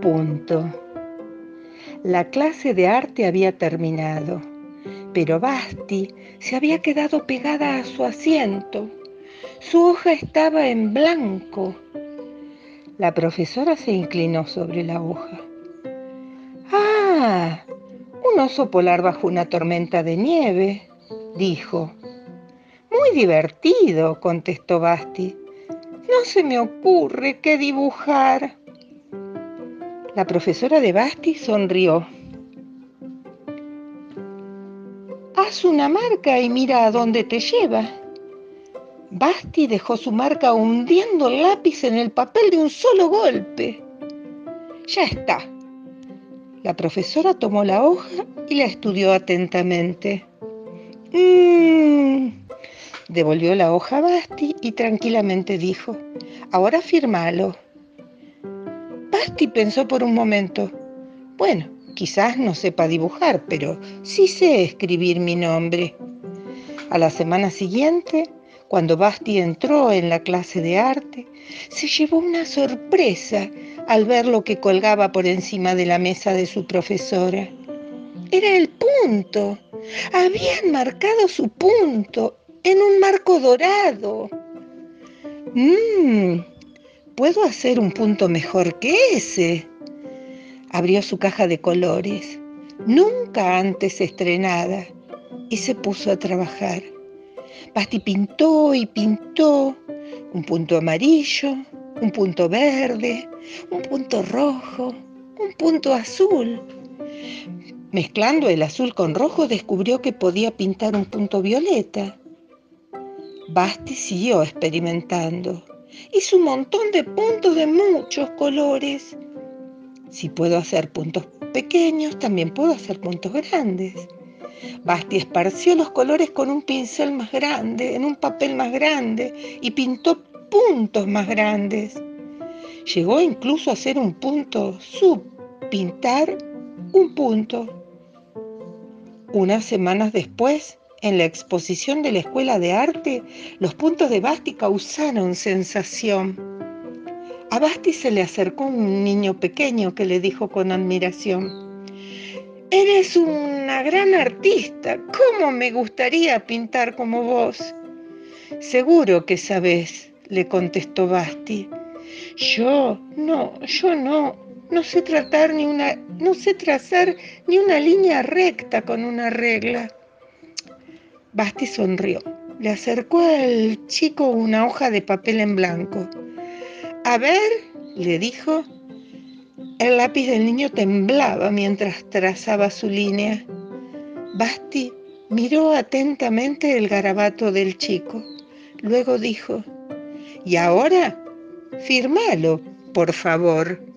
punto. La clase de arte había terminado, pero Basti se había quedado pegada a su asiento. Su hoja estaba en blanco. La profesora se inclinó sobre la hoja. Ah, un oso polar bajo una tormenta de nieve, dijo. Muy divertido, contestó Basti. No se me ocurre qué dibujar. La profesora de Basti sonrió. Haz una marca y mira a dónde te lleva. Basti dejó su marca hundiendo el lápiz en el papel de un solo golpe. Ya está. La profesora tomó la hoja y la estudió atentamente. Mmm, Devolvió la hoja a Basti y tranquilamente dijo, ahora firmalo. Basti pensó por un momento, bueno, quizás no sepa dibujar, pero sí sé escribir mi nombre. A la semana siguiente, cuando Basti entró en la clase de arte, se llevó una sorpresa al ver lo que colgaba por encima de la mesa de su profesora. Era el punto. Habían marcado su punto en un marco dorado. Mmm, ¿puedo hacer un punto mejor que ese? Abrió su caja de colores, nunca antes estrenada, y se puso a trabajar. Basti pintó y pintó un punto amarillo, un punto verde, un punto rojo, un punto azul. Mezclando el azul con rojo descubrió que podía pintar un punto violeta. Basti siguió experimentando. Hizo un montón de puntos de muchos colores. Si puedo hacer puntos pequeños, también puedo hacer puntos grandes. Basti esparció los colores con un pincel más grande, en un papel más grande, y pintó puntos más grandes. Llegó incluso a hacer un punto sub, pintar un punto. Unas semanas después, en la exposición de la Escuela de Arte, los puntos de Basti causaron sensación. A Basti se le acercó un niño pequeño que le dijo con admiración, Eres una gran artista, ¿cómo me gustaría pintar como vos? Seguro que sabes, le contestó Basti. Yo, no, yo no, no sé tratar ni una, no sé trazar ni una línea recta con una regla. Basti sonrió. Le acercó al chico una hoja de papel en blanco. A ver, le dijo. El lápiz del niño temblaba mientras trazaba su línea. Basti miró atentamente el garabato del chico. Luego dijo, ¿y ahora? Firmalo, por favor.